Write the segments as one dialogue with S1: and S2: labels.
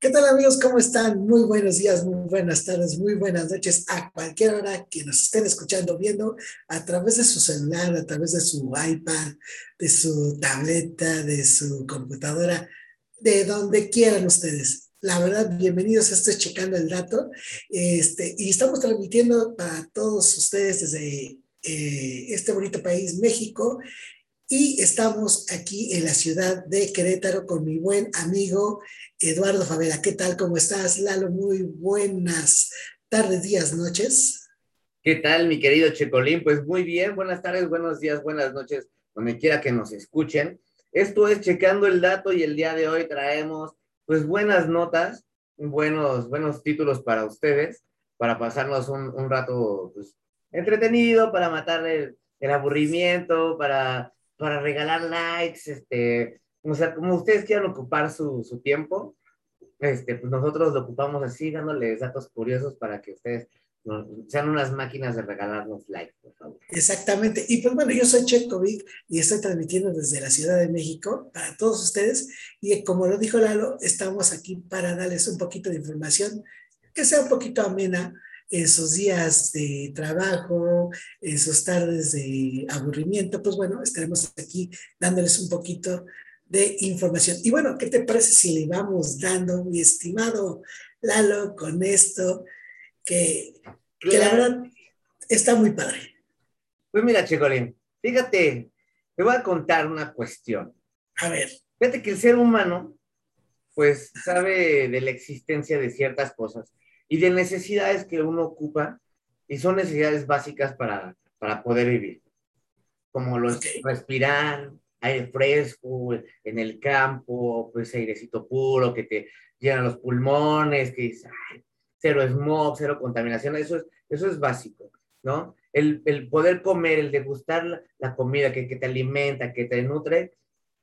S1: ¿Qué tal amigos? ¿Cómo están? Muy buenos días, muy buenas tardes, muy buenas noches a cualquier hora que nos estén escuchando, viendo a través de su celular, a través de su iPad, de su tableta, de su computadora, de donde quieran ustedes. La verdad, bienvenidos a este Checando el Dato. Este, y estamos transmitiendo para todos ustedes desde eh, este bonito país, México. Y estamos aquí en la ciudad de Querétaro con mi buen amigo Eduardo Favela. ¿Qué tal? ¿Cómo estás, Lalo? Muy buenas tardes, días, noches.
S2: ¿Qué tal, mi querido Checolín? Pues muy bien, buenas tardes, buenos días, buenas noches, donde quiera que nos escuchen. Esto es Checando el Dato y el día de hoy traemos pues buenas notas, buenos, buenos títulos para ustedes, para pasarnos un, un rato pues, entretenido, para matar el, el aburrimiento, para, para regalar likes, este, o sea, como ustedes quieran ocupar su, su tiempo, este, pues nosotros lo ocupamos así, dándoles datos curiosos para que ustedes sean unas máquinas de regalarnos likes, por favor.
S1: Exactamente. Y pues bueno, yo soy Checovic y estoy transmitiendo desde la Ciudad de México para todos ustedes. Y como lo dijo Lalo, estamos aquí para darles un poquito de información que sea un poquito amena en sus días de trabajo, en sus tardes de aburrimiento. Pues bueno, estaremos aquí dándoles un poquito de información. Y bueno, ¿qué te parece si le vamos dando, mi estimado Lalo, con esto que, que la verdad está muy padre?
S2: Pues mira, Checolín, fíjate, te voy a contar una cuestión.
S1: A ver.
S2: Fíjate que el ser humano, pues, sabe de la existencia de ciertas cosas y de necesidades que uno ocupa y son necesidades básicas para, para poder vivir, como los respirar, aire fresco en el campo, pues airecito puro que te llena los pulmones, que dices, "Ay, cero smog, cero contaminación, eso es, eso es básico, ¿no? El, el poder comer, el degustar la, la comida que, que te alimenta, que te nutre,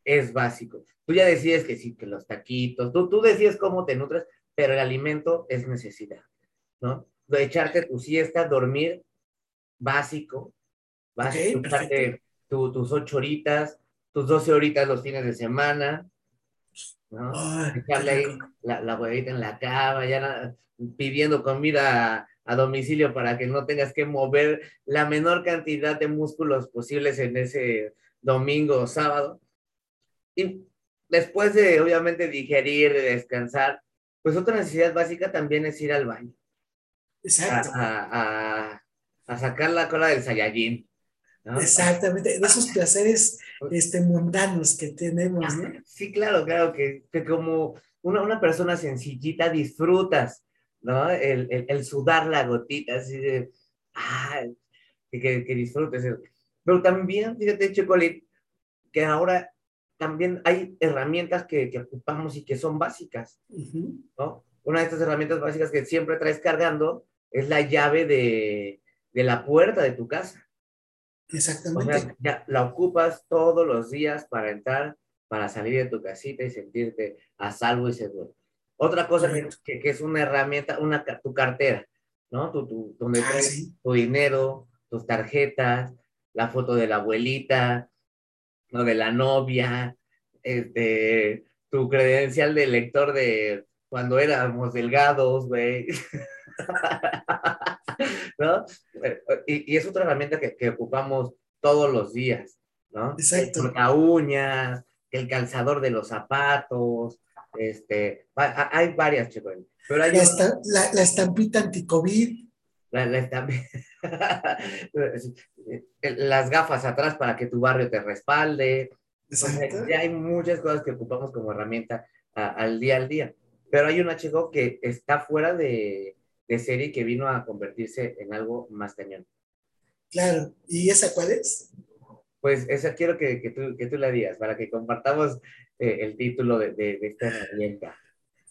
S2: es básico. Tú ya decides que sí, que los taquitos, tú, tú decides cómo te nutres, pero el alimento es necesidad, ¿no? De echarte tu siesta, dormir, básico, básico,
S1: Ok,
S2: echarte
S1: perfecto.
S2: tu- tus ocho horitas, tus 12 horitas los fines de semana, ¿no?
S1: Ay,
S2: Echarle ahí la, la huevita en la cama, ya pidiendo comida a, a domicilio para que no tengas que mover la menor cantidad de músculos posibles en ese domingo o sábado. Y después de, obviamente, digerir, de descansar, pues otra necesidad básica también es ir al baño,
S1: Exacto.
S2: a, a, a sacar la cola del Saiyajin, ¿no?
S1: Exactamente, de esos placeres este, mundanos que tenemos, ¿no?
S2: Sí, claro, claro, que, que como una, una persona sencillita disfrutas, ¿no? El, el, el sudar la gotita, así de, ah, que, que, que disfrutes. Pero también, fíjate, Chocolate, que ahora también hay herramientas que, que ocupamos y que son básicas. ¿no? Una de estas herramientas básicas que siempre traes cargando es la llave de, de la puerta de tu casa. O
S1: Exactamente.
S2: sea, ya la ocupas todos los días para entrar, para salir de tu casita y sentirte a salvo y seguro. Otra cosa que, que, es una herramienta, una, tu cartera, ¿no? Tu, tu- donde
S1: Ah,
S2: traes
S1: sí.
S2: tu dinero, tus tarjetas, la foto de la abuelita, lo de la novia, este, tu credencial de lector de cuando éramos delgados, güey. ¿no? Y, y es otra herramienta que, que ocupamos todos los días, ¿no?
S1: Exacto.
S2: El uñas, el calzador de los zapatos, este, hay varias, chicos, pero hay
S1: La,
S2: una-
S1: la, la estampita anti-COVID.
S2: La- la estamp- las gafas atrás para que tu barrio te respalde, ya hay muchas cosas que ocupamos como herramienta a- al día al día. Pero hay una chico que está fuera de, de serie y que vino a convertirse en algo más cañón.
S1: Claro. ¿Y esa cuál es?
S2: Pues esa quiero que, que, tú, que tú la digas para que compartamos eh, el título de, de, de esta herramienta.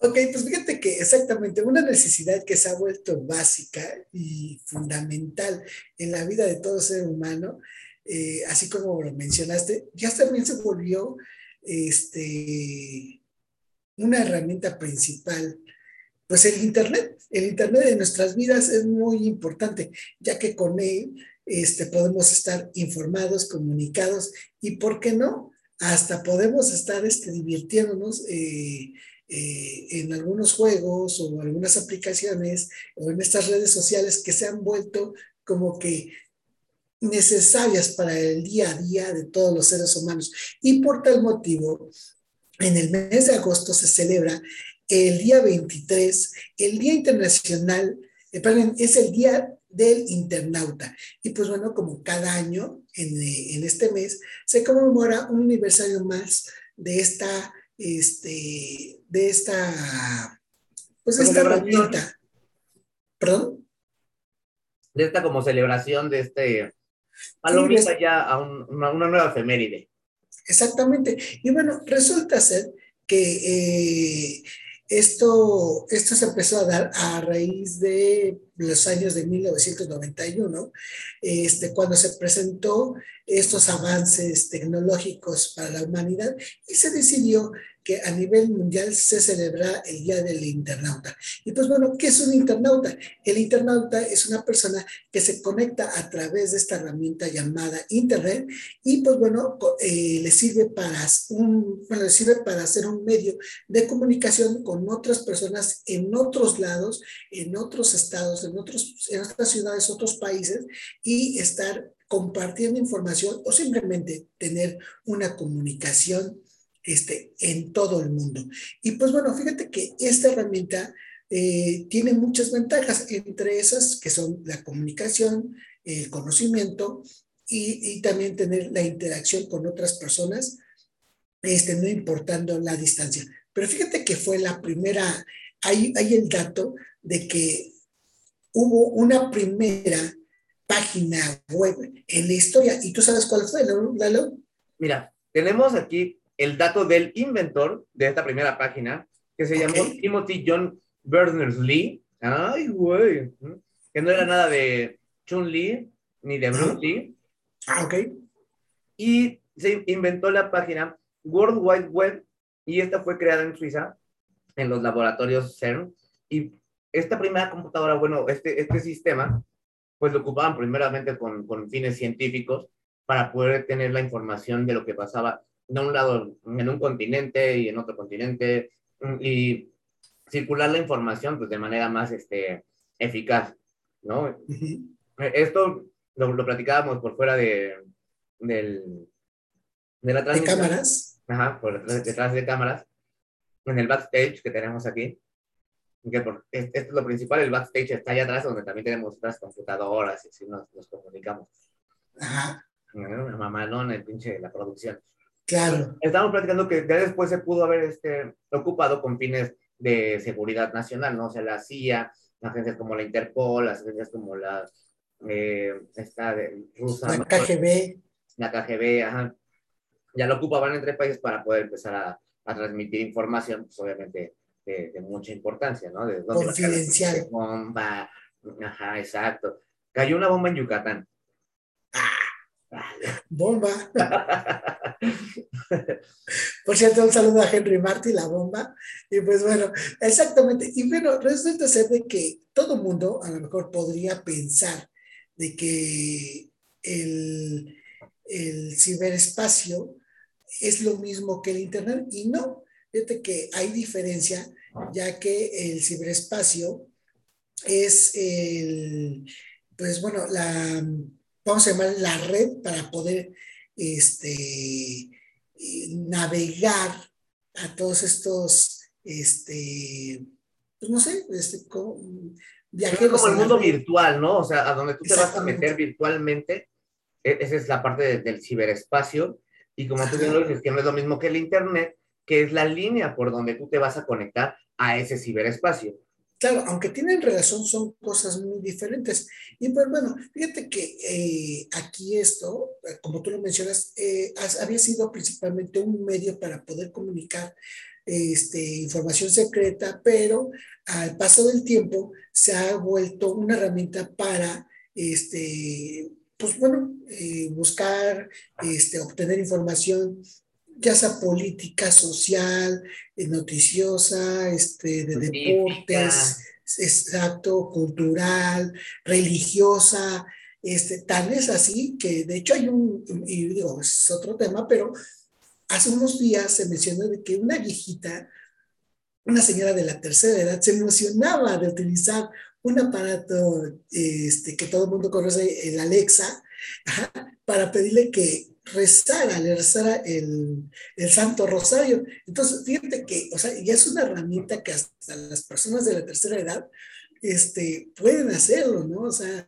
S1: Ok, pues fíjate que exactamente una necesidad que se ha vuelto básica y fundamental en la vida de todo ser humano, eh, así como lo mencionaste, ya también se volvió este, una herramienta principal. Pues el Internet, el Internet de nuestras vidas es muy importante, ya que con él este, podemos estar informados, comunicados y, ¿por qué no? Hasta podemos estar este, divirtiéndonos eh, eh, en algunos juegos o algunas aplicaciones o en estas redes sociales que se han vuelto como que necesarias para el día a día de todos los seres humanos. Y por tal motivo, en el mes de agosto se celebra el día 23, el Día Internacional, eh, perdón, es el Día del Internauta. Y pues bueno, como cada año en, eh, en este mes se conmemora un aniversario más de esta, este, de esta, pues esta herramienta. ¿Perdón?
S2: De esta como celebración de este palomita ya a una, una, nueva efeméride.
S1: Exactamente. Y bueno, resulta ser que eh, esto, esto se empezó a dar a raíz de los años de 1991, este, cuando se presentó estos avances tecnológicos para la humanidad y se decidió que a nivel mundial se celebra el Día del Internauta. Y pues bueno, ¿qué es un internauta? El internauta es una persona que se conecta a través de esta herramienta llamada Internet y pues bueno, eh, le, sirve para un, bueno, le sirve para hacer un medio de comunicación con otras personas en otros lados, en otros estados, en, otros, en otras ciudades, otros países y estar compartiendo información o simplemente tener una comunicación este, en todo el mundo. Y pues bueno, fíjate que esta herramienta eh, tiene muchas ventajas, entre esas que son la comunicación, el conocimiento y, también tener la interacción con otras personas, este, no importando la distancia. Pero fíjate que fue la primera, hay, hay el dato de que hubo una primera página web en la historia. ¿Y tú sabes cuál fue, Lalo?
S2: Mira, tenemos aquí el dato del inventor de esta primera página, que se llamó Timothy John Berners-Lee. Ay, güey. Que no era nada de Chun-Li ni de Bruce Lee.
S1: Ah, ok.
S2: Y se inventó la página World Wide Web y esta fue creada en Suiza, en los laboratorios CERN. Y esta primera computadora, bueno, este, este sistema, pues lo ocupaban primeramente con, con fines científicos para poder tener la información de lo que pasaba de un lado en un continente y en otro continente mm, y circular la información pues de manera más este, eficaz, ¿no? Esto lo, lo, platicábamos por fuera de, del,
S1: de la transmisión. ¿De cámaras?
S2: Ajá, por detrás, de cámaras, en el backstage que tenemos aquí. Que por, esto es lo principal, el backstage está allá atrás donde también tenemos otras computadoras y así nos, nos comunicamos.
S1: Ajá.
S2: Una mamalona, el pinche, la producción.
S1: Claro.
S2: Estamos platicando que ya después se pudo haber este, ocupado con fines de seguridad nacional, ¿no? O sea, la CIA, agencias como la Interpol, las agencias como la eh, esta de rusa.
S1: La KGB.
S2: La KGB, ajá. Ya lo ocupaban entre países para poder empezar a, a transmitir información, pues obviamente de, de, mucha importancia, ¿no? De
S1: Confidencial.
S2: Bomba, ajá, exacto. Cayó una bomba en Yucatán.
S1: Bomba. Por cierto, un saludo a Henry Marty, la bomba. Y pues bueno, exactamente. Y bueno, resulta ser de que todo mundo a lo mejor podría pensar de que el, el ciberespacio es lo mismo que el Internet y no. Fíjate que hay diferencia, ya que el ciberespacio es el, pues bueno, la vamos a llamar la red para poder este, navegar a todos estos, este, pues no sé, este,
S2: viajeros. como el mundo virtual, ¿no? O sea, a donde tú te vas a meter virtualmente, e, esa es la parte del ciberespacio, y como tú bien lo dices, que no es lo mismo que el Internet, que es la línea por donde tú te vas a conectar a ese ciberespacio.
S1: Claro, aunque tienen relación, son cosas muy diferentes. Y pues bueno, fíjate que eh, aquí esto, eh, como tú lo mencionas, eh, había sido principalmente un medio para poder comunicar este, información secreta, pero al paso del tiempo se ha vuelto una herramienta para, este, pues bueno, buscar, este, obtener información ya sea política, social, eh, noticiosa, este, de deportes, exacto, cultural, religiosa, Este, tal es así que, de hecho, hay un, y digo, es otro tema, pero hace unos días se mencionó de que una viejita, una señora de la tercera edad, se emocionaba de utilizar un aparato este, que todo el mundo conoce, el Alexa, para pedirle que rezara, le rezara el, el, Santo Rosario. Entonces, fíjate que, o sea, ya es una herramienta que hasta las personas de la tercera edad este, pueden hacerlo, ¿no? O sea,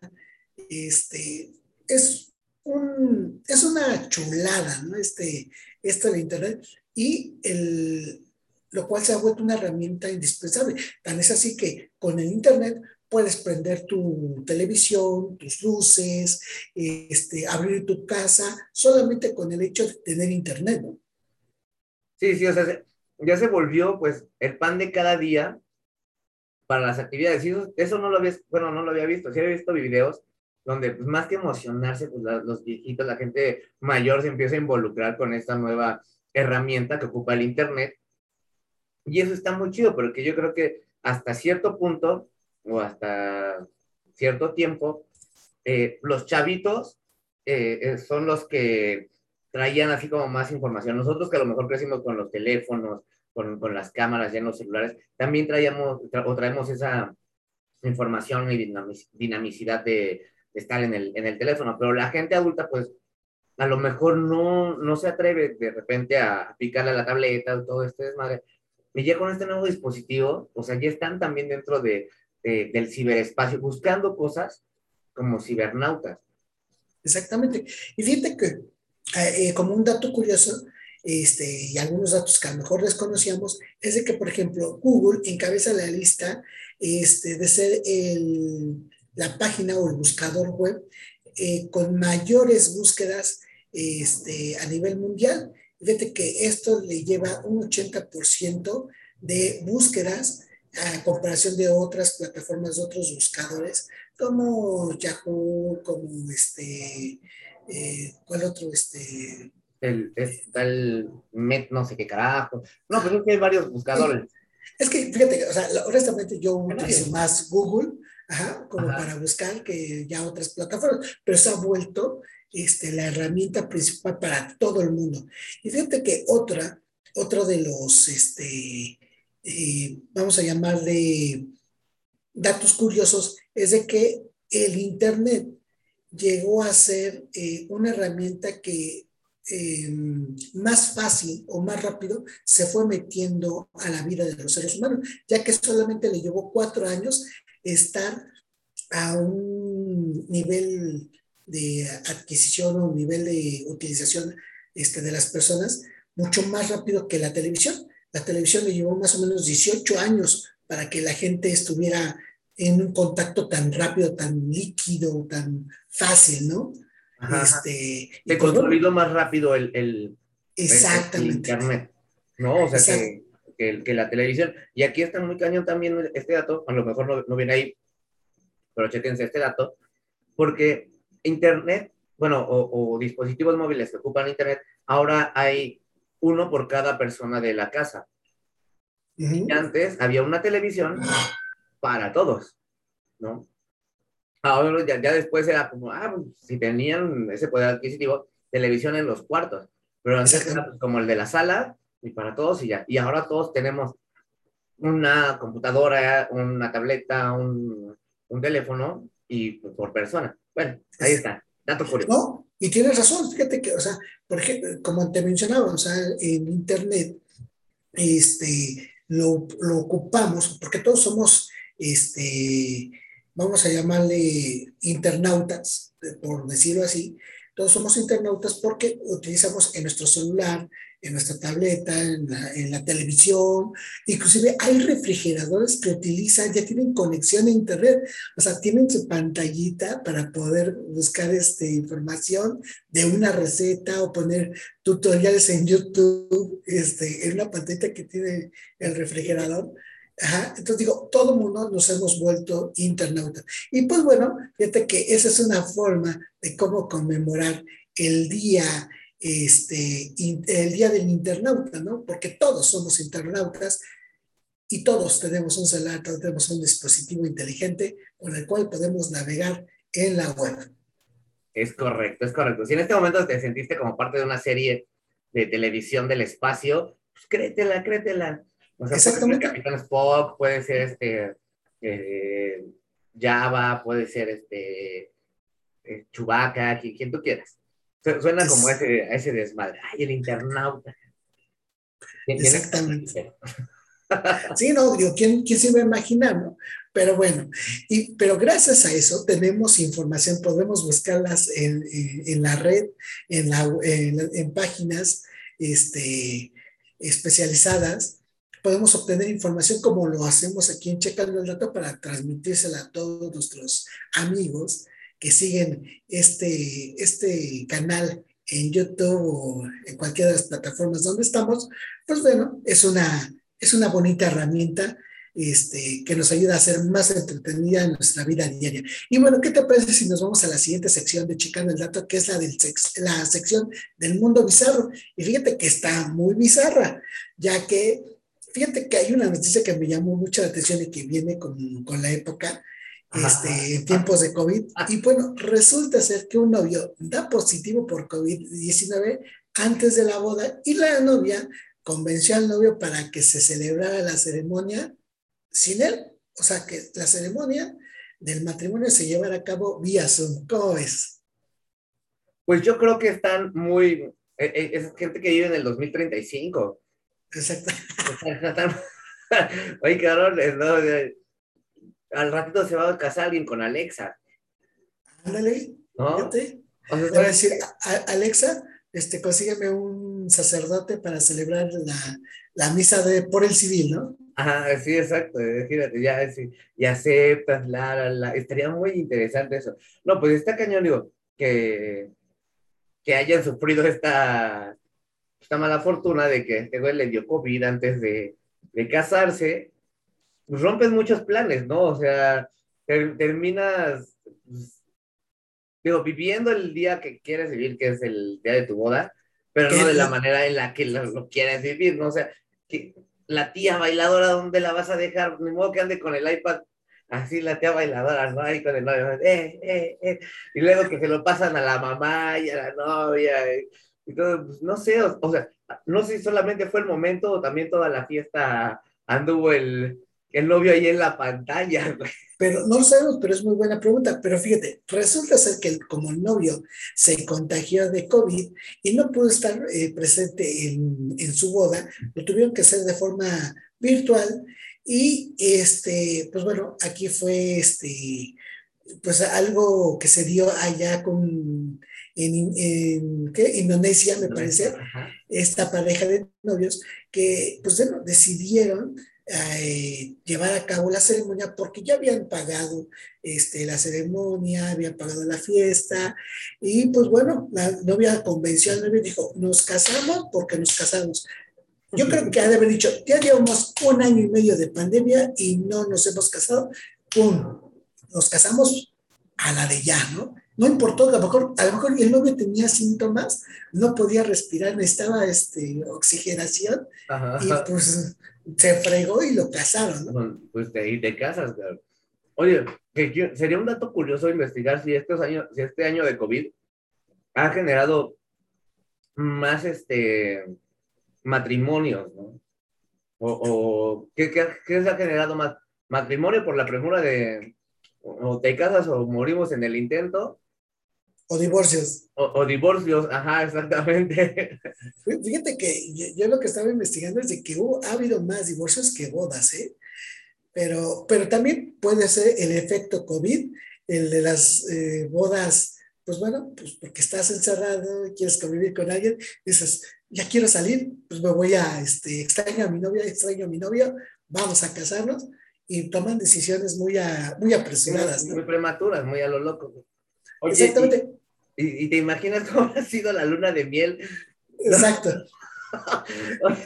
S1: este, es, un, es una chulada, ¿no? Este, esto de Internet y el, lo cual se ha vuelto una herramienta indispensable. Tan es así que con el Internet puedes prender tu televisión, tus luces, este, abrir tu casa, solamente con el hecho de tener internet, ¿no?
S2: Sí, sí, o sea, ya se volvió pues el pan de cada día para las actividades. Y eso, no lo había, bueno, no lo había visto, sí había visto videos donde pues, más que emocionarse, pues los viejitos, la gente mayor se empieza a involucrar con esta nueva herramienta que ocupa el internet. Y eso está muy chido, porque yo creo que hasta cierto punto o hasta cierto tiempo, eh, los chavitos eh, eh, son los que traían así como más información. Nosotros que a lo mejor crecimos con los teléfonos, con, con las cámaras ya en los celulares, también traíamos o traemos esa información y dinamicidad de, estar en el, en el teléfono, pero la gente adulta pues a lo mejor no, no se atreve de repente a picarle a la tableta todo este desmadre. Y ya con este nuevo dispositivo, o sea, ya están también dentro de, del ciberespacio, buscando cosas como cibernautas.
S1: Exactamente. Y fíjate que, eh, eh, como un dato curioso, este, y algunos datos que a lo mejor desconocíamos, es de que, por ejemplo, Google encabeza la lista este, de ser el, la página o el buscador web eh, con mayores búsquedas este, a nivel mundial. Fíjate que esto le lleva un 80% de búsquedas a comparación de otras plataformas, de otros buscadores, como Yahoo, como este, eh, ¿cuál otro? Este,
S2: el, está el Met, no sé qué carajo. No, pero es que hay varios buscadores.
S1: Es que, fíjate, o sea, honestamente yo utilizo más Google, ajá, como para buscar que ya otras plataformas, pero se ha vuelto este, la herramienta principal para todo el mundo. Y fíjate que otra, otro de los, este, eh, vamos a llamarle datos curiosos, es de que el Internet llegó a ser eh, una herramienta que em, más fácil o más rápido se fue metiendo a la vida de los seres humanos, ya que solamente le llevó cuatro años estar a un nivel de adquisición o un nivel de utilización este, de las personas mucho más rápido que la televisión. La televisión le llevó más o menos 18 años para que la gente estuviera en un contacto tan rápido, tan líquido, tan fácil, ¿no?
S2: Este, Se consolidó más rápido el, el,
S1: Exactamente.
S2: Internet, ¿no? O sea, que, que, la televisión. Y aquí está muy cañón también este dato, a lo mejor no, no viene ahí, pero chequense este dato, porque Internet, bueno, o, o dispositivos móviles que ocupan Internet, ahora hay uno por cada persona de la casa. Y antes había una televisión para todos, ¿no? Ahora ya, después era como, ah, pues, si tenían ese poder adquisitivo, televisión en los cuartos. Pero antes era pues, como el de la sala y para todos y ya. Y ahora todos tenemos una computadora, una tableta, un, un teléfono y pues, por persona. Bueno, ahí está. Dato curioso.
S1: No, y tienes razón, fíjate que, o sea, por ejemplo, como te mencionaba, o sea, en Internet, este, lo, lo ocupamos, porque todos somos, este, vamos a llamarle internautas, por decirlo así, todos somos internautas porque utilizamos en nuestro celular, en nuestra tableta, en la, televisión, inclusive hay refrigeradores que utilizan, ya tienen conexión a internet, o sea, tienen su pantallita para poder buscar este, información de una receta o poner tutoriales en YouTube, este, en una pantalla que tiene el refrigerador. entonces digo, todo mundo nos hemos vuelto internautas. Y pues bueno, fíjate que esa es una forma de cómo conmemorar el día este, el día del internauta, ¿no? Porque todos somos internautas y todos tenemos un celular, todos tenemos un dispositivo inteligente con el cual podemos navegar en la web.
S2: Es correcto, es correcto. Si en este momento te sentiste como parte de una serie de televisión del espacio, pues créetela, créetela. O sea, Exactamente. Puede ser Capitán Spock, puede ser este eh, Java, puede ser este eh, Chewbacca, quien, tú quieras. Suena como ese, ese desmadre. Ay, el internauta.
S1: Exactamente. Sí, no, digo, ¿quién, ¿quién, se iba a imaginar, no? Pero bueno, y, pero gracias a eso tenemos información, podemos buscarlas en, en, la red, en, la, en, páginas este, especializadas, podemos obtener información como lo hacemos aquí en Checando el Dato para transmitírsela a todos nuestros amigos que siguen este, este canal en YouTube o en cualquiera de las plataformas donde estamos, pues bueno, es una, es una bonita herramienta este, que nos ayuda a ser más entretenida en nuestra vida diaria. Y bueno, ¿qué te parece si nos vamos a la siguiente sección de Checando el Dato, que es la, del la sección del mundo bizarro? Y fíjate que está muy bizarra, ya que, fíjate que hay una noticia que me llamó mucho la atención y que viene con, con la época, este, en tiempos de COVID. Y bueno, resulta ser que un novio da positivo por COVID-19 antes de la boda y la novia convenció al novio para que se celebrara la ceremonia sin él. O sea, que la ceremonia del matrimonio se llevara a cabo vía Zoom. ¿Cómo ves?
S2: Pues yo creo que están muy... E, e, es gente que vive en el 2035.
S1: Exacto.
S2: Oye, cabrón, no, al ratito se va a casar alguien con Alexa.
S1: Ándale, ¿no? Fíjate. O sea, a decir, Alexa, este, consígueme un sacerdote para celebrar la, la, misa de, por el civil, ¿no?
S2: Ajá, sí, exacto. Fíjate, ya, sí, y aceptas, la, la, la, estaría muy interesante eso. No, pues está cañón, digo, que, que hayan sufrido esta, esta mala fortuna de que este güey le dio COVID antes de, de casarse pues, rompes muchos planes, ¿no? O sea, terminas, pues, digo, viviendo el día que quieres vivir, que es el día de tu boda, pero no de la manera en la que lo, quieres vivir, ¿no? O sea, que la tía bailadora, ¿dónde la vas a dejar? Ni modo que ande con el iPad así la tía bailadora, ¿no? Ahí con el novio, eh, eh, eh. Y luego que se lo pasan a la mamá y a la novia. Y, todo, pues, no sé, o, sea, no sé si solamente fue el momento o también toda la fiesta anduvo el, el novio ahí en la pantalla,
S1: Pero no lo sabemos, pero es muy buena pregunta. Pero fíjate, resulta ser que como el novio se contagió de COVID y no pudo estar eh, presente en, en, su boda, lo tuvieron que hacer de forma virtual. Y este, pues bueno, aquí fue este, pues algo que se dio allá con en, en ¿qué? Indonesia, me parece, esta pareja de novios que pues bueno, decidieron eh, llevar a cabo la ceremonia porque ya habían pagado este, la ceremonia, habían pagado la fiesta y pues bueno, la novia convenció al novio y dijo, nos casamos porque nos casamos. Yo creo que ha de haber dicho, ya llevamos un año y medio de pandemia y no nos hemos casado, ¡pum! Nos casamos a la de ya, ¿no? No importó, a lo mejor, a lo mejor el novio tenía síntomas, no podía respirar, necesitaba este, oxigenación y pues se fregó y lo casaron,
S2: Pues de ahí te casas, claro. Oye, sería un dato curioso investigar si, estos años, si este año de COVID ha generado más este matrimonios, ¿no? O, o ¿qué, qué, se ha generado más? ¿Matrimonio por la premura de o te casas o morimos en el intento?
S1: O divorcios.
S2: O, divorcios, ajá, exactamente.
S1: Fíjate que yo, lo que estaba investigando es de que ha habido más divorcios que bodas, ¿eh? Pero, pero también puede ser el efecto COVID, el de las eh, bodas, pues bueno, pues porque estás encerrado, quieres convivir con alguien, dices, ya quiero salir, pues me voy a, este, extraño a mi novia, extraño a mi novio, vamos a casarnos, y toman decisiones muy, muy apresuradas.
S2: Muy, prematuras, muy a lo loco. Exactamente. Y, te imaginas cómo ha sido la luna de miel.
S1: Exacto.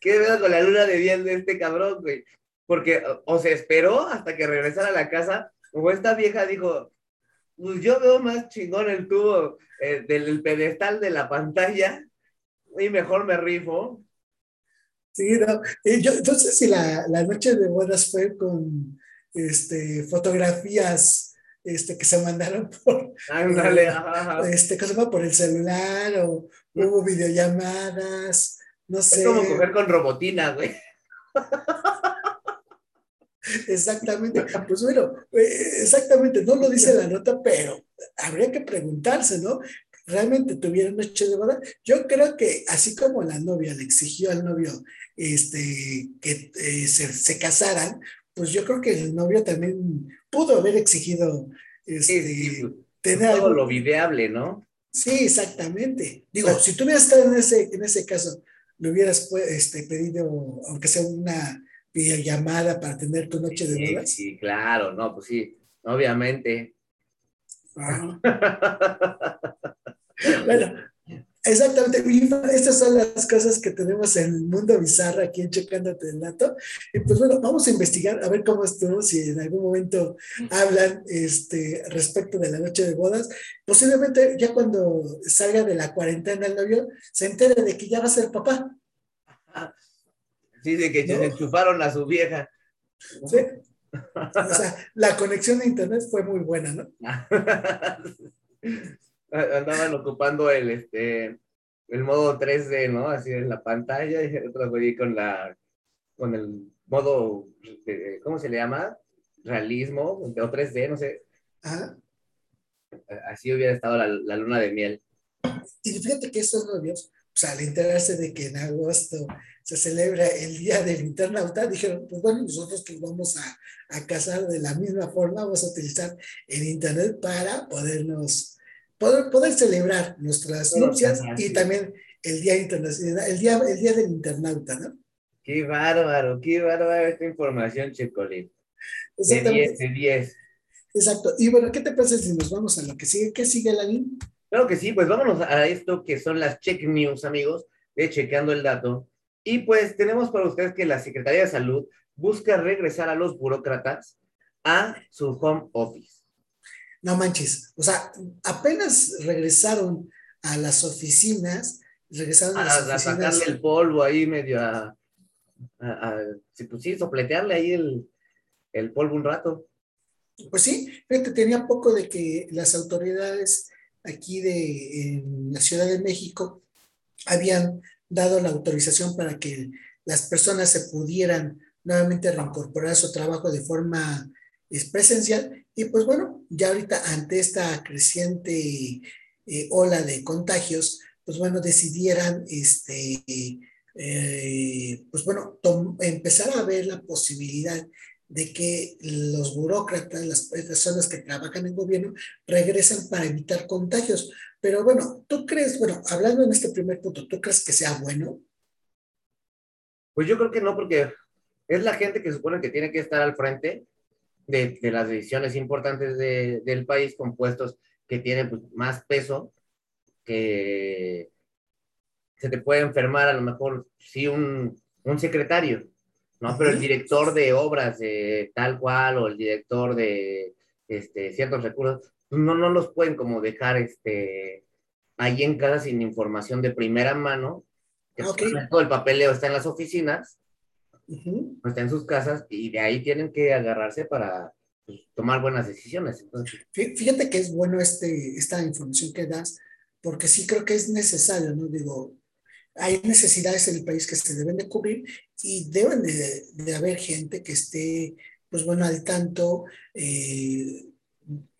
S2: ¿Qué veo con la luna de miel de este cabrón, güey? Porque o se esperó hasta que regresara a la casa, o esta vieja dijo, pues yo veo más chingón el tubo eh, del pedestal de la pantalla y mejor me rifo.
S1: Sí, no. yo, entonces, si la, la, noche de bodas fue con este, fotografías este, que se mandaron por,
S2: Ándale,
S1: eh, este, ¿cómo por el celular o hubo videollamadas, no sé.
S2: Es como coger con robotina, güey.
S1: Exactamente. Pues bueno, eh, exactamente, no lo dice la nota, pero habría que preguntarse, ¿no? ¿Realmente tuvieron noche de boda? Yo creo que así como la novia le exigió al novio este, que eh, se, se, casaran, pues yo creo que el novio también pudo haber exigido este,
S2: sí, sí, pues,
S1: tener
S2: todo
S1: algo.
S2: lo videable, ¿no?
S1: Sí, exactamente. Digo, si tú hubieras estado en ese, en ese caso, le hubieras pues, este, pedido, aunque sea una videollamada para tener tu noche de bodas.
S2: sí, claro, no, pues sí, obviamente.
S1: Ajá. Bueno, exactamente. Estas son las cosas que tenemos en el mundo bizarro aquí en Checándote el Dato. Y pues bueno, vamos a investigar a ver cómo estuvo, si en algún momento hablan este, respecto de la noche de bodas. Posiblemente ya cuando salga de la cuarentena el novio, se entere de que ya va a ser papá.
S2: Sí, de que
S1: ¿No?
S2: se enchufaron a su vieja.
S1: ¿Sí? O sea, la conexión a internet fue muy buena, ¿no?
S2: Andaban ocupando el, este, el modo 3D, ¿no? Así en la pantalla y otro güey con la, con el modo, de- ¿cómo se le llama? Realismo, o 3D, no sé.
S1: Ajá.
S2: Así hubiera estado la, la luna de miel.
S1: Y fíjate que estos novios, pues al enterarse de que en agosto se celebra el Día del Internauta, dijeron, pues bueno, nosotros que vamos a, a casar de la misma forma, vamos a utilizar el Internet para podernos, poder, poder celebrar nuestras nupcias y también el Día Internacional, el Día, el día del Internauta, ¿no?
S2: Qué bárbaro, qué bárbaro esta información, Checolín. De
S1: Exactamente.
S2: 10, de 10.
S1: Exacto. Y bueno, ¿qué te parece si nos vamos a lo que sigue? ¿Qué sigue, Lavín?
S2: Claro que sí, pues vámonos a esto que son las check news, amigos, de Chequeando el Dato. Y pues tenemos para ustedes que la Secretaría de Salud busca regresar a los burócratas a su home office.
S1: No manches. O sea, apenas regresaron a las oficinas, regresaron a,
S2: A,
S1: las
S2: a
S1: oficinas.
S2: sacarle el polvo ahí medio a, a, a- sí, pues sí, sopletearle ahí el, el polvo un rato.
S1: Pues sí, fíjate, tenía poco de que las autoridades aquí de en la Ciudad de México habían dado la autorización para que las personas se pudieran nuevamente reincorporar a su trabajo de forma es, presencial. Y pues bueno, ya ahorita ante esta creciente eh, ola de contagios, pues bueno, decidieran este, eh, pues bueno, empezar a ver la posibilidad de que los burócratas, las personas que trabajan en gobierno, regresen para evitar contagios. Pero bueno, ¿tú crees, bueno, hablando en este primer punto, ¿tú crees que sea bueno?
S2: Pues yo creo que no, porque es la gente que supone que tiene que estar al frente de, de las decisiones importantes de- del país con puestos que tienen pues, más peso, que se te puede enfermar a lo mejor sí un, un secretario, ¿no? Pero el director de obras de tal cual o el director de este, ciertos recursos, pues, no, no los pueden como dejar este, ahí en casa sin información de primera mano, que
S1: Ah, ok.
S2: pues, todo el papeleo está en las oficinas,
S1: Ujú.
S2: no está en sus casas y de ahí tienen que agarrarse para pues, tomar buenas decisiones. Entonces,
S1: Fí- Fíjate que es bueno este, esta información que das, porque sí creo que es necesario, ¿no? Digo, hay necesidades en el país que se deben de cubrir y deben de, de haber gente que esté, pues bueno, al tanto, eh,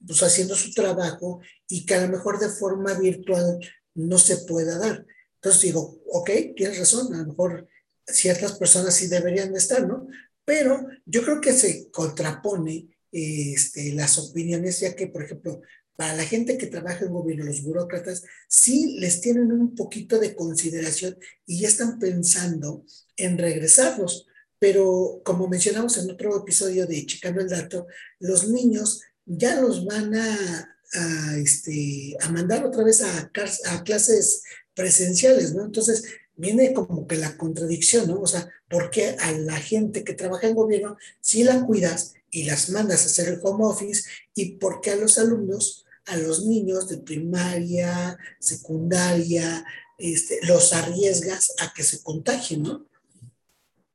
S1: pues haciendo su trabajo y que a lo mejor de forma virtual no se pueda dar. Entonces digo, ok, tienes razón, a lo mejor ciertas personas sí deberían de estar, ¿no? Pero yo creo que se contrapone este, las opiniones, ya que, por ejemplo, para la gente que trabaja en gobierno, los burócratas, sí les tienen un poquito de consideración y ya están pensando en regresarlos. Pero como mencionamos en otro episodio de Checando el Dato, los niños ya los van a, este, a mandar otra vez a, a clases presenciales, ¿no? Entonces, viene como que la contradicción, ¿no? O sea, ¿por qué a la gente que trabaja en gobierno sí la cuidas y las mandas a hacer el home office y por qué a los alumnos, a los niños de primaria, secundaria, este, los arriesgas a que se contagien, ¿no?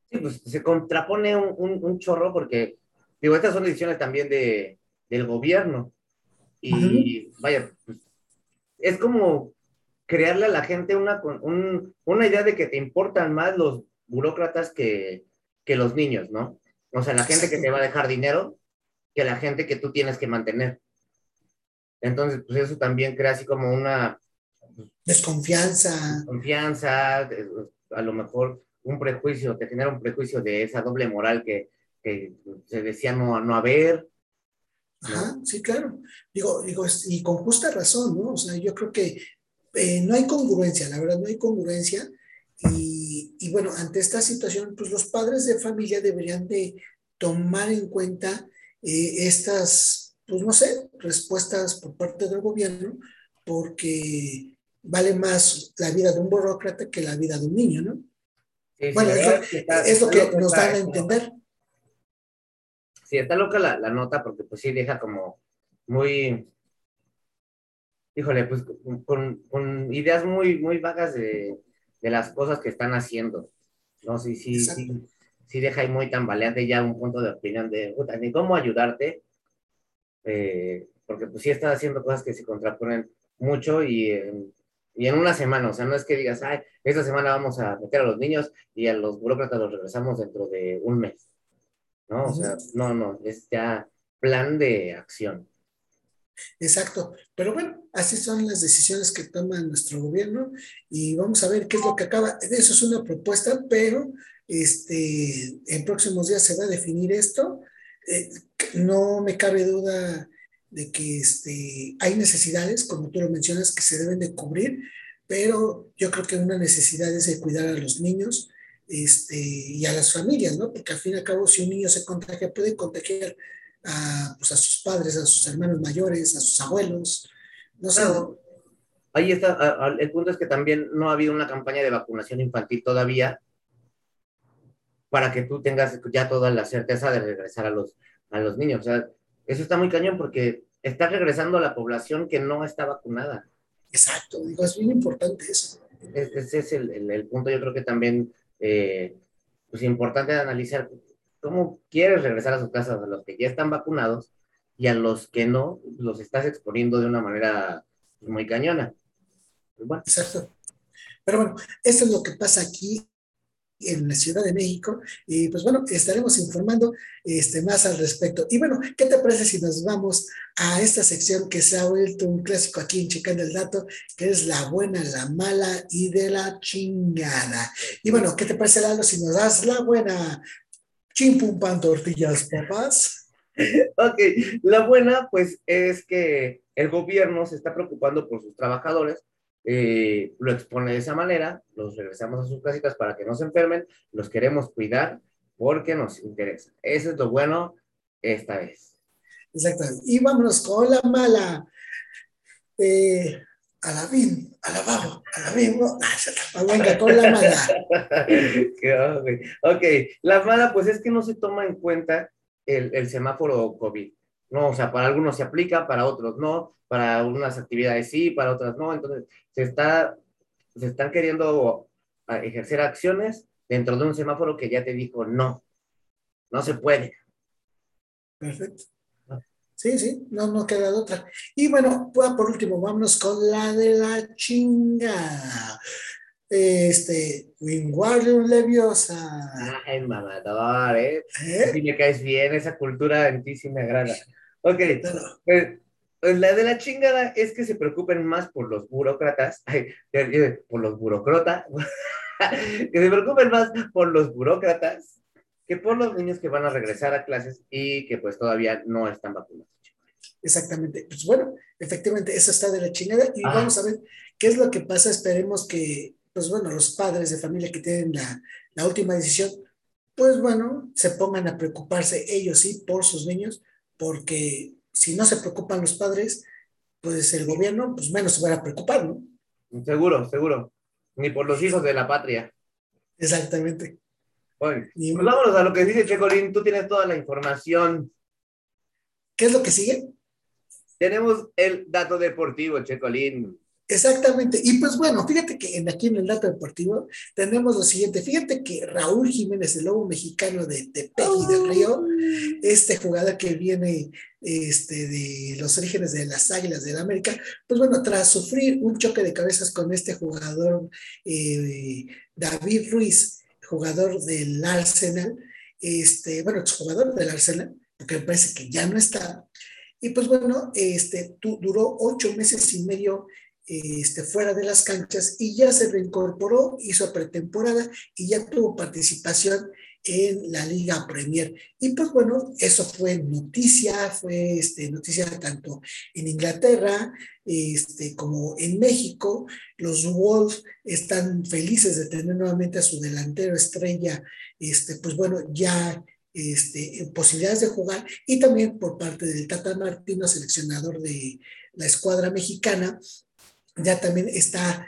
S2: sí, pues se contrapone un, un, un chorro porque, digo, estas son decisiones también de, del gobierno, Y vaya, pues, es como crearle a la gente una, una idea de que te importan más los burócratas que, que los niños, ¿no? O sea, la gente que te va a dejar dinero que la gente que tú tienes que mantener. Entonces, pues eso también crea así como una...
S1: Desconfianza.
S2: Confianza, a lo mejor un prejuicio, te genera un prejuicio de esa doble moral que, que se decía no, no haber.
S1: Ajá, sí, claro. Digo, digo, y con justa razón, ¿no? O sea, yo creo que eh, no hay congruencia, la verdad, no hay congruencia. Y, y, bueno, ante esta situación, pues los padres de familia deberían de tomar en cuenta eh, estas, pues no sé, respuestas por parte del gobierno, porque vale más la vida de un burócrata que la vida de un niño, ¿no? bueno, es, lo que nos dan a entender.
S2: Sí, está loca la, la, nota porque pues sí deja como muy, híjole, pues con, con ideas muy, muy vagas de, de, las cosas que están haciendo. No, sí, sí, sí, sí deja ahí muy tambaleante ya un punto de opinión de, puta, ni cómo ayudarte, eh, porque pues sí estás haciendo cosas que se contraponen mucho y, y en una semana, o sea, no es que digas, ay, esta semana vamos a meter a los niños y a los burócratas los regresamos dentro de un mes, ¿no? O sea, no, no, es ya plan de acción.
S1: Exacto, pero bueno, así son las decisiones que toma nuestro gobierno y vamos a ver qué es lo que acaba. Eso es una propuesta, pero este, en próximos días se va a definir esto. Eh, no me cabe duda de que este, hay necesidades, como tú lo mencionas, que se deben de cubrir, pero yo creo que una necesidad es de cuidar a los niños este, y a las familias, ¿no? Porque al fin y al cabo, si un niño se contagia, puede contagiar a, pues, a sus padres, a sus hermanos mayores, a sus abuelos, no sé.
S2: Ahí está, el punto es que también no ha habido una campaña de vacunación infantil todavía, para que tú tengas ya toda la certeza de regresar a los, a los niños. O sea, eso está muy cañón porque está regresando a la población que no está vacunada.
S1: Exacto, digo, es bien importante eso.
S2: Ese es el, el, punto, yo creo que también, eh, pues importante analizar cómo quieres regresar a sus casas a los que ya están vacunados y a los que no, los estás exponiendo de una manera muy cañona.
S1: Bueno. Exacto. Pero bueno, esto es lo que pasa aquí en la Ciudad de México. Y pues bueno, estaremos informando este, más al respecto. Y bueno, ¿qué te parece si nos vamos a esta sección que se ha vuelto un clásico aquí en Checando el Dato, que es la buena, la mala y de la chingada? Y bueno, ¿qué te parece, Lalo, si nos das la buena? Chimpum pan tortillas, papás.
S2: Ok, la buena pues es que el gobierno se está preocupando por sus trabajadores eh, lo expone de esa manera, los regresamos a sus casitas para que no se enfermen, los queremos cuidar porque nos interesa. Eso es lo bueno esta vez.
S1: Exactamente. Y vámonos con la mala. Eh, Alabín, alabado, alabín, ah, venga, con la mala.
S2: ok, la mala pues es que no se toma en cuenta el, el semáforo COVID. No, o sea, para algunos se aplica, para otros no, para unas actividades sí, para otras no. Entonces, se, está, se están queriendo ejercer acciones dentro de un semáforo que ya te dijo no, no se puede.
S1: Perfecto. Sí, sí, no, no queda otra. Y bueno, pues, por último, vámonos con la de la chinga. Este, Wingardium Leviosa.
S2: Ay, mamador, ¿eh? ¿Eh? Si me caes bien, esa cultura en ti sí me agrada. Ok, pues, pues, la de la chingada es que se preocupen más por los burócratas, por los burócratas, que se preocupen más por los burócratas que por los niños que van a regresar a clases y que pues todavía no están vacunados.
S1: Exactamente. Pues bueno, efectivamente, eso está de la chingada y vamos a ver qué es lo que pasa. Esperemos que, pues bueno, los padres de familia que tienen la, la última decisión, pues bueno, se pongan a preocuparse ellos sí por sus niños, porque si no se preocupan los padres, pues el gobierno, pues menos se va a preocupar, ¿no?
S2: Seguro, seguro. Ni por los hijos de la patria.
S1: Exactamente.
S2: Bueno, pues vámonos a lo que dice Checolín. Tú tienes toda la información.
S1: ¿Qué es lo que sigue?
S2: Tenemos el dato deportivo, Checolín.
S1: Exactamente. Y pues bueno, fíjate que en, aquí en el dato deportivo tenemos lo siguiente. Fíjate que Raúl Jiménez, el lobo mexicano de Tepeji del Río, este jugador que viene este, de los orígenes de las Águilas del América, pues bueno, tras sufrir un choque de cabezas con este jugador eh, David Ruiz, jugador del Arsenal, este, bueno, jugador del Arsenal, porque me parece que ya no está. Y pues bueno, este, duró ocho meses y medio este, fuera de las canchas y ya se reincorporó, hizo pretemporada y ya tuvo participación en la Liga Premier. Y pues bueno, eso fue noticia, fue este, noticia tanto en Inglaterra este, como en México. Los Wolves están felices de tener nuevamente a su delantero estrella, este, pues bueno, ya este, posibilidades de jugar y también por parte del Tata Martino, seleccionador de la escuadra mexicana, ya también está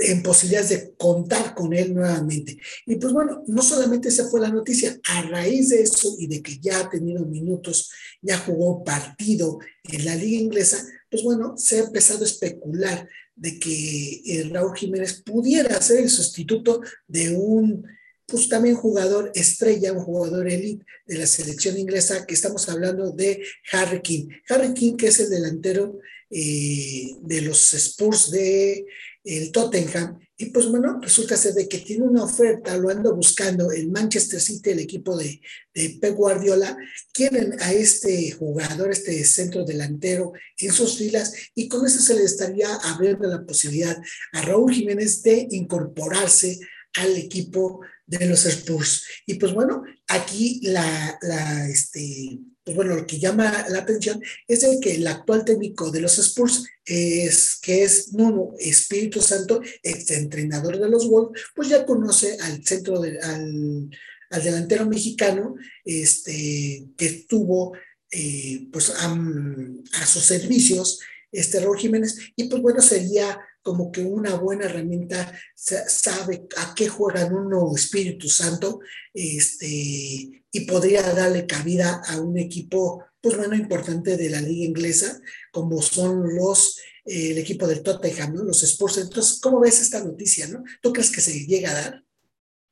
S1: en posibilidades de contar con él nuevamente. Y pues bueno, no solamente esa fue la noticia, a raíz de eso y de que ya ha tenido minutos, ya jugó partido en la liga inglesa, pues bueno, se ha empezado a especular de que el Raúl Jiménez pudiera ser el sustituto de un, pues también jugador estrella, un jugador elite de la selección inglesa, que estamos hablando de Harry King. Harry King, que es el delantero eh, de los Spurs de el Tottenham. Y pues bueno, resulta ser de que tiene una oferta, lo ando buscando el Manchester City, el equipo de, de Pep Guardiola, quieren a este jugador, este centro delantero en sus filas y con eso se le estaría abriendo la posibilidad a Raúl Jiménez de incorporarse al equipo de los Spurs. Y pues bueno, aquí la, la este, pues bueno, lo que llama la atención es el que el actual técnico de los Spurs, es, que es Nuno Espíritu Santo, ex entrenador de los Wolves, pues ya conoce al centro, de, al, al, delantero mexicano, este, que estuvo eh, pues a, a, sus servicios, este Raúl Jiménez, y pues bueno, sería como que una buena herramienta, sabe a qué juega uno Espíritu Santo, este, y podría darle cabida a un equipo, pues bueno, importante de la liga inglesa, como son los, eh, el equipo del Tottenham, ¿no? Los Spurs. Entonces, ¿cómo ves esta noticia, no? ¿Tú crees que se llega a dar?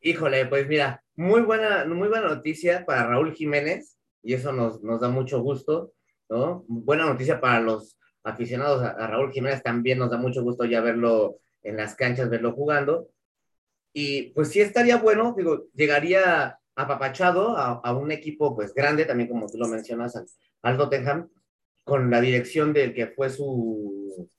S2: Híjole, pues mira, muy buena, muy buena noticia para Raúl Jiménez, y eso nos, nos da mucho gusto, ¿no? Buena noticia para los aficionados a, Raúl Jiménez también nos da mucho gusto ya verlo en las canchas, verlo jugando. Y pues sí estaría bueno, digo, llegaría apapachado a, a un equipo pues grande, también como tú lo mencionas, al, al Tottenham, con la dirección del que fue su,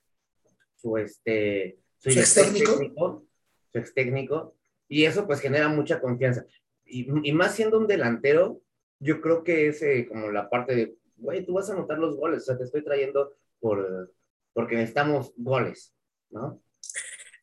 S2: su este,
S1: su, ex técnico,
S2: su ex técnico, y eso pues genera mucha confianza. Y, y, más siendo un delantero, yo creo que es eh, como la parte de, güey, tú vas a anotar los goles, o sea, te estoy trayendo por, porque necesitamos goles, ¿no?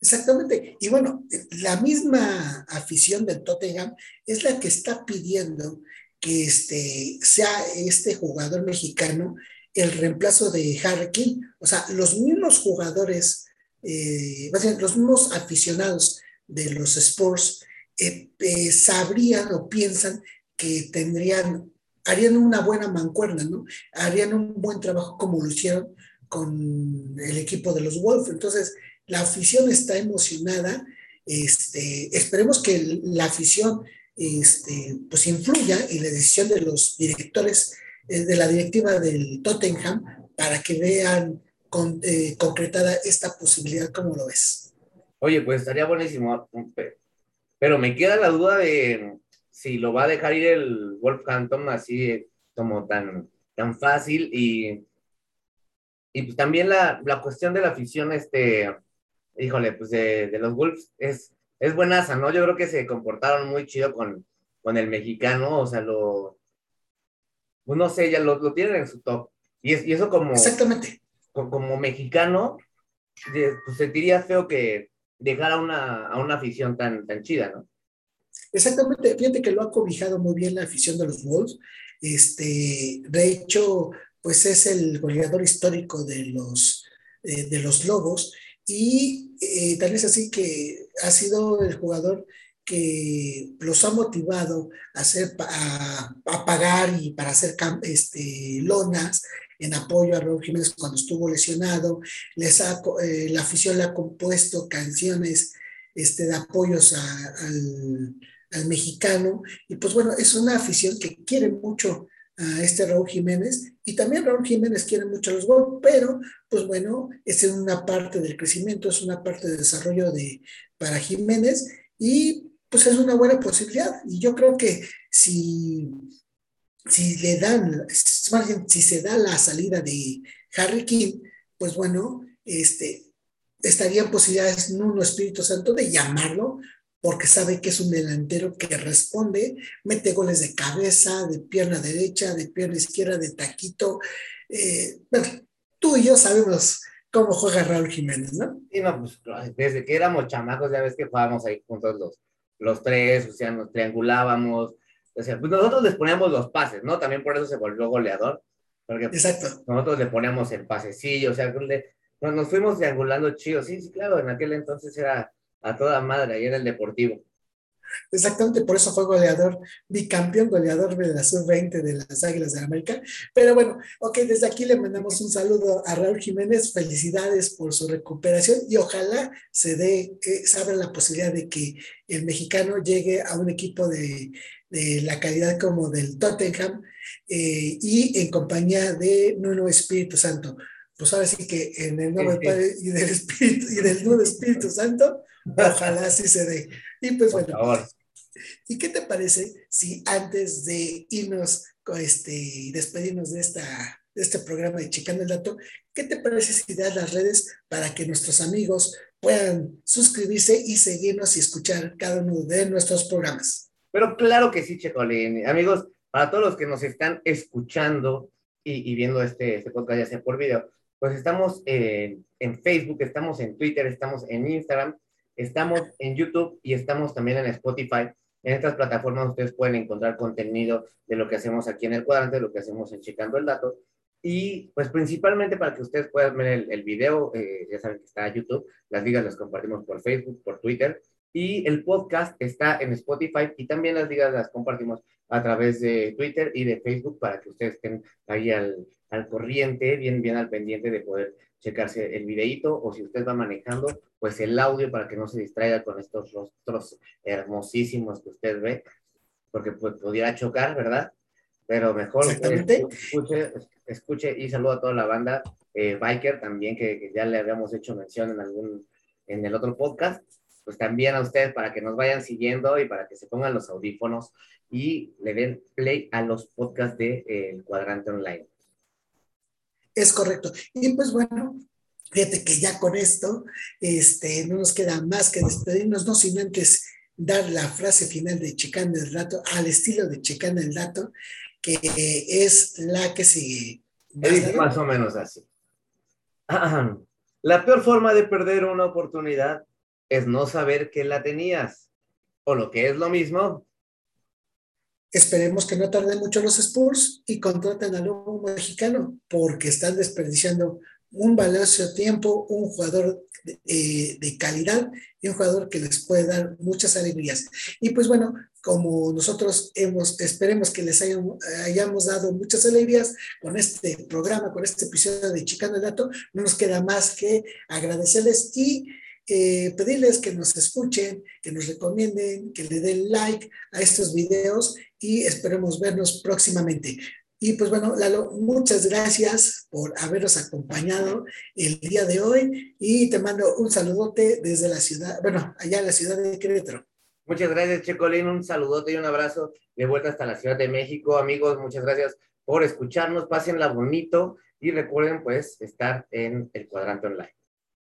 S1: Exactamente. Y bueno, la misma afición del Tottenham es la que está pidiendo que este, sea este jugador mexicano el reemplazo de Harry. O sea, los mismos jugadores, eh, los mismos aficionados de los Sports eh, eh, sabrían o piensan que tendrían, harían una buena mancuerna, ¿no? Harían un buen trabajo como lo hicieron con el equipo de los Wolves. Entonces, la afición está emocionada. Este, esperemos que la afición este, pues influya en la decisión de los directores eh, de la directiva del Tottenham para que vean con, eh, concretada esta posibilidad, ¿cómo lo ves?
S2: Oye, pues estaría buenísimo, pero me queda la duda de si lo va a dejar ir el Wolfhampton así como tan, tan fácil y y pues también la, la, cuestión de la afición, este, híjole, pues de, de, los Wolves es, es buenaza, ¿no? Yo creo que se comportaron muy chido con, con el mexicano, o sea, lo, pues no sé, ya lo, lo tienen en su top. Y, es, y eso como...
S1: Exactamente.
S2: Como, como mexicano, pues sentiría feo que dejara una, a una afición tan, tan chida, ¿no?
S1: Exactamente, fíjate que lo ha cobijado muy bien la afición de los Wolves. Este, de hecho, pues es el goleador histórico de los, eh, de los Lobos. Y eh, tal es así que ha sido el jugador que los ha motivado a, hacer, a, pagar y para hacer este, lonas en apoyo a Raúl Jiménez cuando estuvo lesionado, les ha, eh, la afición le ha compuesto canciones este, de apoyos al, al mexicano, y pues bueno, es una afición que quiere mucho a este Raúl Jiménez y también Raúl Jiménez quiere mucho los gols, pero pues bueno, es una parte del crecimiento, es una parte del desarrollo de, para Jiménez y pues es una buena posibilidad. Y yo creo que si, si le dan, si se da la salida de Harry King, pues bueno, este, estarían posibilidades Nuno Espíritu Santo de llamarlo porque sabe que es un delantero que responde, mete goles de cabeza, de pierna derecha, de pierna izquierda, de taquito. Eh, bueno, tú y yo sabemos cómo juega Raúl Jiménez, ¿no?
S2: Sí, no, pues desde que éramos chamacos, ya ves que jugábamos ahí juntos los, los tres, o sea, nos triangulábamos. O sea, pues nosotros les poníamos los pases, ¿no? También por eso se volvió goleador. Porque
S1: Exacto.
S2: nosotros le poníamos el pasecillo, o sea, nos fuimos triangulando chido. Sí, sí, claro, en aquel entonces era a toda madre, ahí era el Deportivo.
S1: Exactamente, por eso fue goleador, bicampeón goleador de la sub-20 de las Águilas de América. Pero bueno, ok, desde aquí le mandamos un saludo a Raúl Jiménez, felicidades por su recuperación y ojalá se dé, eh, se abra la posibilidad de que el mexicano llegue a un equipo de, de la calidad como del Tottenham eh, y en compañía de Nuno Espíritu Santo. Pues ahora sí que en el nombre del Padre y del Espíritu y del Nuevo Espíritu Santo, Ojalá así se dé. Y pues bueno, ¿y qué te parece si antes de irnos este, y despedirnos de, esta, de este programa de Chicando el Dato, qué te parece si das las redes para que nuestros amigos puedan suscribirse y seguirnos y escuchar cada uno de nuestros programas?
S2: Pero claro que sí, Checolín. Amigos, para todos los que nos están escuchando y, viendo este, este podcast, ya sea por video, pues estamos en Facebook, estamos en Twitter, estamos en Instagram Estamos en YouTube y estamos también en Spotify. En estas plataformas ustedes pueden encontrar contenido de lo que hacemos aquí en el cuadrante, de lo que hacemos en Checando el Dato. Y pues principalmente para que ustedes puedan ver el, video, eh, ya saben que está en YouTube, las ligas las compartimos por Facebook, por Twitter. Y el podcast está en Spotify y también las ligas las compartimos a través de Twitter y de Facebook para que ustedes estén ahí al, al corriente, bien, bien al pendiente de poder checarse el videíto o si usted va manejando, pues el audio para que no se distraiga con estos rostros hermosísimos que usted ve, porque pues, pudiera chocar, ¿verdad? Pero mejor escuche, escuche y saludo a toda la banda eh, Biker también, que, ya le habíamos hecho mención en algún, en el otro podcast, pues también a ustedes para que nos vayan siguiendo y para que se pongan los audífonos y le den play a los podcasts de eh, Cuadrante Online.
S1: Es correcto. Y pues bueno, fíjate que ya con esto este, no nos queda más que despedirnos, no sin antes dar la frase final de Checando el Dato, al estilo de Checando el Dato, que es la que sigue.
S2: Es más o menos así. La peor forma de perder una oportunidad es no saber que la tenías. O lo que es lo mismo,
S1: Esperemos que no tarden mucho los Spurs y contraten a nuevo mexicano, porque están desperdiciando un valioso tiempo, un jugador eh, de, calidad y un jugador que les puede dar muchas alegrías. Y pues bueno, como nosotros hemos, esperemos que les hayamos dado muchas alegrías con este programa, con este episodio de Chicano Dato, no nos queda más que agradecerles y eh, pedirles que nos escuchen, que nos recomienden, que le den like a estos videos y esperemos vernos próximamente. Y pues bueno, Lalo, muchas gracias por habernos acompañado el día de hoy y te mando un saludote desde la ciudad, bueno, allá en la ciudad de Querétaro.
S2: Muchas gracias, Checolín, un saludote y un abrazo de vuelta hasta la Ciudad de México. Amigos, muchas gracias por escucharnos, pásenla bonito y recuerden pues estar en el cuadrante online.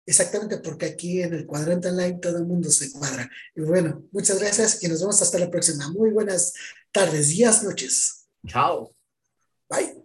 S1: Exactamente, porque aquí en el cuadrante online todo el mundo se cuadra. Y bueno, muchas gracias y nos vemos hasta la próxima. Muy buenas tardes, días, noches.
S2: Chao.
S1: Bye.